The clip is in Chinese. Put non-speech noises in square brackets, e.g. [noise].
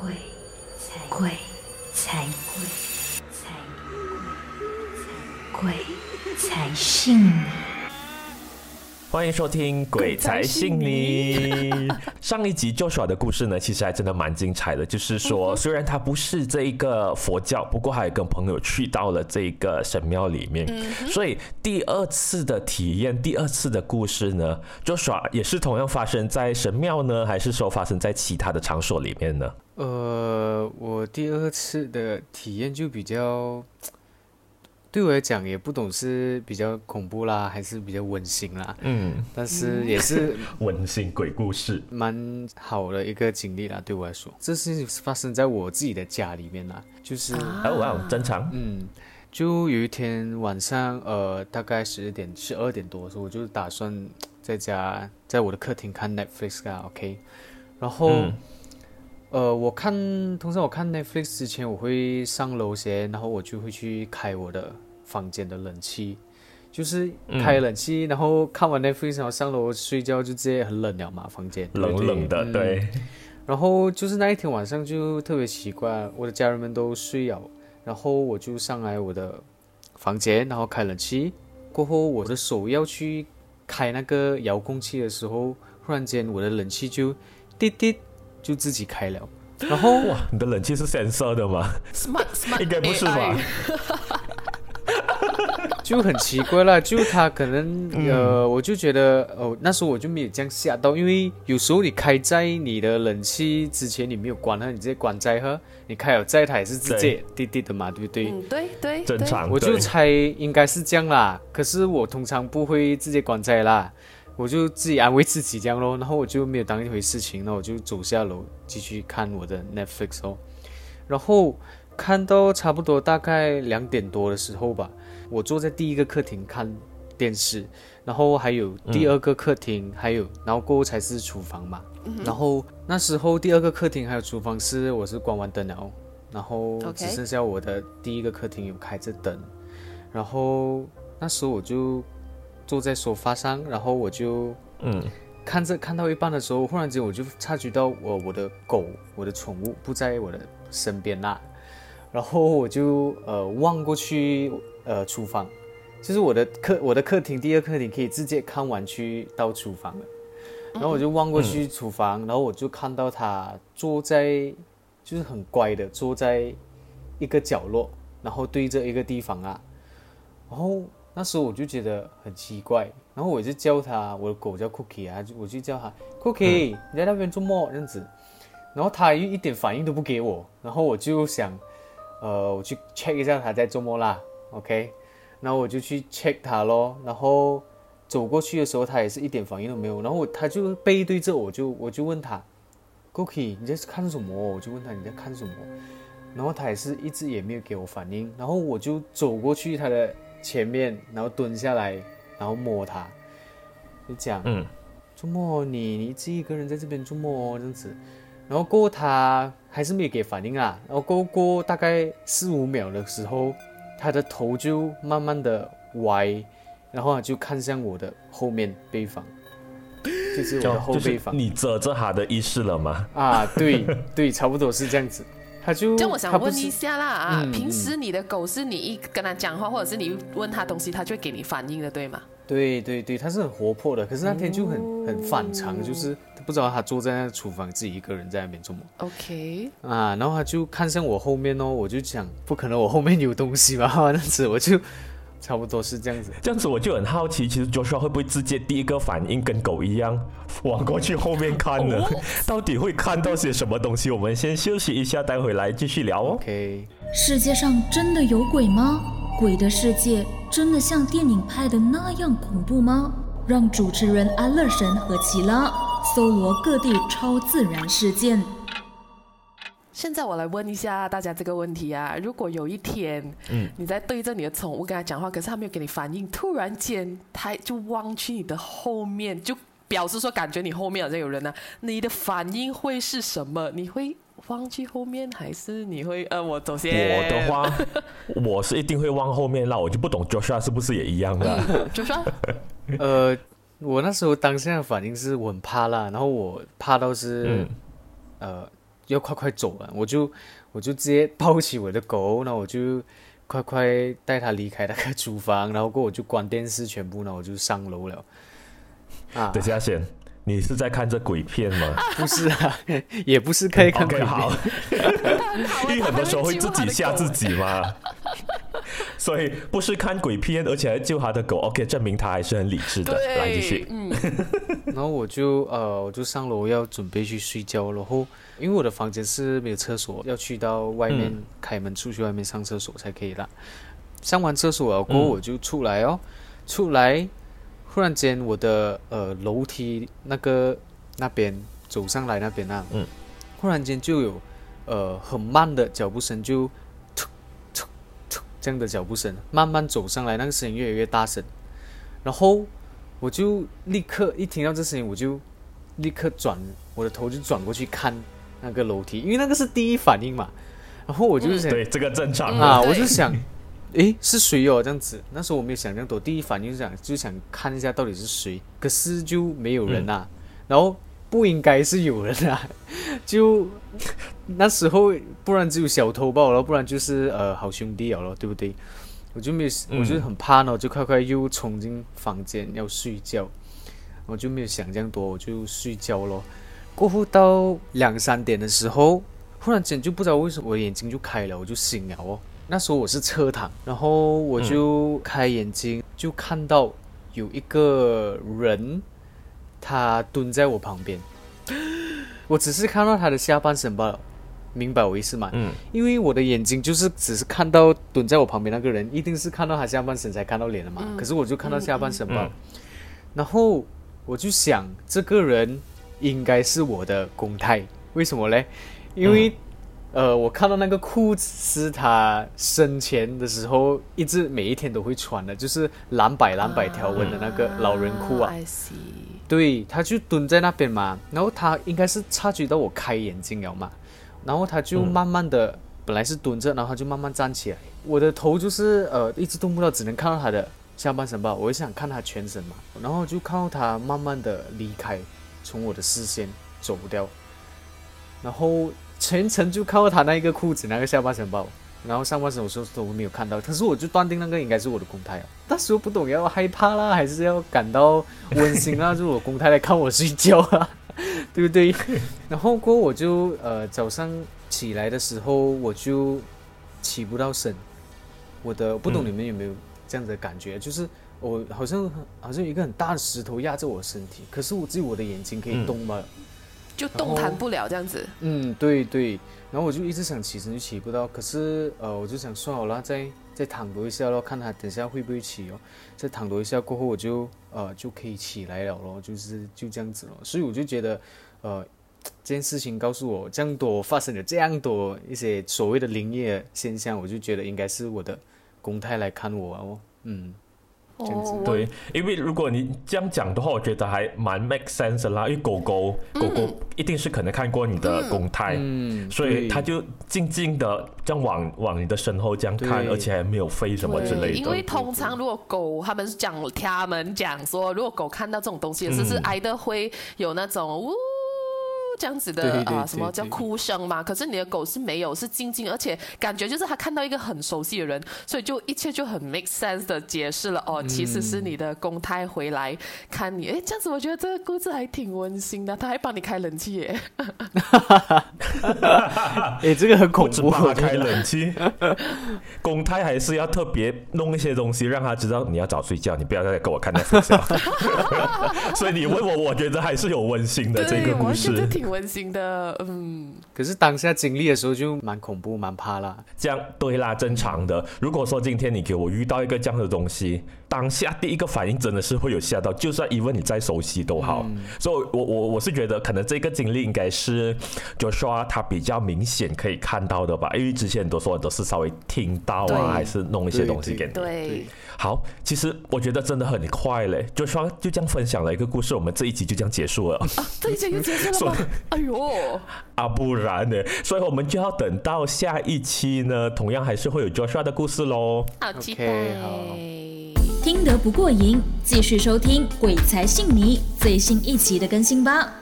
鬼才鬼才鬼才鬼才信你。欢迎收听《鬼才信你》。[laughs] 上一集 Joshua 的故事呢，其实还真的蛮精彩的。就是说，虽然他不是这一个佛教，不过还跟朋友去到了这个神庙里面。所以第二次的体验，第二次的故事呢，Joshua 也是同样发生在神庙呢，还是说发生在其他的场所里面呢？呃，我第二次的体验就比较。[tsk] 对我来讲也不懂是比较恐怖啦，还是比较温馨啦。嗯，但是也是 [laughs] 温馨鬼故事，蛮好的一个经历啦。对我来说，这是发生在我自己的家里面啦，就是哦哇，正常。嗯，就有一天晚上，呃，大概十二点、十二点多的时候，我就打算在家，在我的客厅看 Netflix 啊，OK。然后，呃，我看，通常我看 Netflix 之前，我会上楼先，然后我就会去开我的。房间的冷气，就是开冷气，然后看完 Netflix，然后上楼睡觉，就直接很冷了嘛，房间冷冷的，对。然后就是那一天晚上就特别奇怪，我的家人们都睡了，然后我就上来我的房间，然后开冷气，过后我的手要去开那个遥控器的时候，忽然间我的冷气就滴滴就自己开了，然后哇，你的冷气是蓝色的吗？Smart Smart，[laughs] 应该不是吧？[laughs] 就很奇怪了，就他可能呃，我就觉得哦，那时候我就没有这样吓到，因为有时候你开在你的冷气之前你没有关它，你直接关在哈，你开了在它也是直接滴滴的嘛，对不对？嗯，对对，正常。我就猜应该是这样啦，可是我通常不会直接关在啦，我就自己安慰自己这样咯，然后我就没有当一回事情，那我就走下楼继续看我的 Netflix 哦，然后看到差不多大概两点多的时候吧。我坐在第一个客厅看电视，然后还有第二个客厅，还有然后过后才是厨房嘛。然后那时候第二个客厅还有厨房是我是关完灯了，然后只剩下我的第一个客厅有开着灯。然后那时候我就坐在沙发上，然后我就嗯看着看到一半的时候，忽然间我就察觉到我我的狗我的宠物不在我的身边啦，然后我就呃望过去。呃，厨房，就是我的客，我的客厅，第二客厅可以直接看完去到厨房了。然后我就望过去厨房，然后我就看到他坐在，就是很乖的坐在一个角落，然后对着一个地方啊。然后那时候我就觉得很奇怪，然后我就叫他，我的狗叫 Cookie 啊，我就叫他 Cookie，你在那边做梦这样子。然后他又一点反应都不给我，然后我就想，呃，我去 check 一下他在做梦啦。OK，然后我就去 check 他咯，然后走过去的时候，他也是一点反应都没有。然后他就背对着我，就我就问他，Cookie，你在看什么？我就问他你在看什么？然后他也是一直也没有给我反应。然后我就走过去他的前面，然后蹲下来，然后摸它，就讲，嗯，周末你你自己一个人在这边周末这样子。然后过他还是没有给反应啊。然后过过大概四五秒的时候。他的头就慢慢的歪，然后就看向我的后面背房，就是我的后背房。你遮着他的意识了吗？啊，对对，差不多是这样子。他就，就我想问一下啦啊，平时你的狗是你一跟他讲话，或者是你问他东西，它就会给你反应的，对吗？对对对，它是很活泼的，可是那天就很很反常，就是不知道它坐在那个厨房自己一个人在那边做么。OK，啊，然后他就看向我后面哦，我就想不可能我后面有东西吧，[laughs] 那子我就差不多是这样子。这样子我就很好奇，其实 Joshua 会不会直接第一个反应跟狗一样，往过去后面看呢？[laughs] 到底会看到些什么东西？我们先休息一下，待会来继续聊哦。OK，世界上真的有鬼吗？鬼的世界真的像电影拍的那样恐怖吗？让主持人安乐神和奇拉搜罗各地超自然事件。现在我来问一下大家这个问题啊：如果有一天，嗯，你在对着你的宠物跟他讲话，可是他没有给你反应，突然间他就望去你的后面，就表示说感觉你后面好像有人呢，你的反应会是什么？你会？望去后面还是你会呃，我走先。我的话，我是一定会望后面那我就不懂 Joshua 是不是也一样的？[laughs] Joshua，呃，我那时候当下的反应是我很怕啦，然后我怕到是，呃，要快快走了，我就我就直接抱起我的狗，那我就快快带它离开那个厨房，然后过我就关电视全部，然后我就上楼了。啊，等下先，你是在看这鬼片吗？不是啊，[laughs] 也不是可以看鬼片。好，[laughs] 因为很多时候会自己吓自己嘛。所以不是看鬼片，而且还救他的狗。OK，证明他还是很理智的。来继续，。嗯，[laughs] 然后我就呃，我就上楼要准备去睡觉，然后因为我的房间是没有厕所，要去到外面嗯开门出去外面上厕所才可以啦。上完厕所了过后，嗯我就出来哦，出来，忽然间我的呃楼梯那个那边走上来那边啊，嗯，忽然间就有呃很慢的脚步声就这样的脚步声慢慢走上来，那个声音越来越大声，然后我就立刻一听到这声音，我就立刻转我的头就转过去看那个楼梯，因为那个是第一反应嘛。然后我就想、对，这个正常啊，我就想，诶，是谁哦？这样子，那时候我没有想这样多，第一反应就想就想看一下到底是谁，可是就没有人啊，然后不应该是有人啊，就那时候不然只有小偷罢了，不然就是呃好兄弟了咯，对不对？我就没有，我就很怕呢，我就快快又冲进房间要睡觉，我就没有想这样多，我就睡觉咯。过后到两三点的时候，忽然间就不知道为什么我眼睛就开了，我就醒了哦。那时候我是侧躺，然后我就开眼睛，就看到有一个人，他蹲在我旁边，我只是看到他的下半身罢了，明白我意思吗？嗯，因为我的眼睛就是只是看到蹲在我旁边那个人，一定是看到他下半身才看到脸的嘛。可是我就看到下半身吧，嗯。然后我就想，这个人应该是我的公太，为什么嘞？因为、呃，我看到那个裤子是他生前的时候一直每一天都会穿的，就是蓝白蓝白条纹的那个老人裤啊。对，他就蹲在那边嘛，然后他应该是察觉到我开眼睛了嘛，然后他就慢慢的，本来是蹲着，然后他就慢慢站起来，我的头就是呃一直动不到，只能看到他的下半身吧，我就想看他全身嘛，然后就看到他慢慢的离开，从我的视线走掉，然后全程就看到他那一个裤子那个下半身吧。然后上半身我说都没有看到，可是我就断定那个应该是我的公太啊。那时候不懂要害怕啦，还是要感到温馨啦，就是我公太来看我睡觉啊，对不对？[laughs] 然后过后我就呃早上起来的时候我就起不到身，我的不懂嗯你们有没有这样的感觉，就是我好像好像有一个很大的石头压着我身体，可是我只有我的眼睛可以嗯动嘛。就动弹不了这样子。嗯，对对，然后我就一直想起身就起不到，可是呃，我就想算好了，再再躺多一下咯，看他等下会不会起哦。再躺多一下过后，我就呃就可以起来了咯，就是就这样子咯。所以我就觉得呃这件事情告诉我，这样多发生了这样多一些所谓的灵异现象，我就觉得应该是我的公太来看我哦，嗯。这样子哦，对，因为如果你这样讲的话，我觉得还蛮 make sense 啦。因为狗狗，狗狗一定是可能看过你的公态，嗯，所以它就静静的这样往往你的身后这样看，而且还没有飞什么之类的。因为通常如果狗，他们是讲他们讲说，如果狗看到这种东西，是是嗯挨的会有那种呜。这样子的对对对啊，什么叫哭声嘛？可是你的狗是没有，是静静，而且感觉就是它看到一个很熟悉的人，所以就一切就很 make sense 的解释了。哦，其实是你的公胎回来看你。哎，这样子我觉得这个故事还挺温馨的。他还帮你开冷气耶。[laughs] 哎，这个很恐怖，帮它开冷气，[laughs] 公胎还是要特别弄一些东西，让他知道你要早睡觉，你不要再跟我看那睡觉。[laughs] 所以你问我，我觉得还是有温馨的这对，个故事。挺温馨的。嗯，可是当下经历的时候就蛮恐怖、蛮怕啦。这样对啦，正常的。如果说今天你给我遇到一个这样的东西，当下第一个反应真的是会有吓到，就算 even 你再熟悉都好。所以我我我是觉得可能这个经历应该是 Joshua 他比较明显可以看到的吧，因为之前很多时候都是稍微听到啊，还是弄一些东西给你。对。好，其实我觉得真的很快嘞，Joshua 就这样分享了一个故事，我们这一集就这样结束了。这一集就结束了吗？哎呦，啊，不然呢？所以我们就要等到下一期呢，同样还是会有 Joshua 的故事喽。好期待。好听得不过瘾，继续收听《鬼才信你》最新一集的更新吧。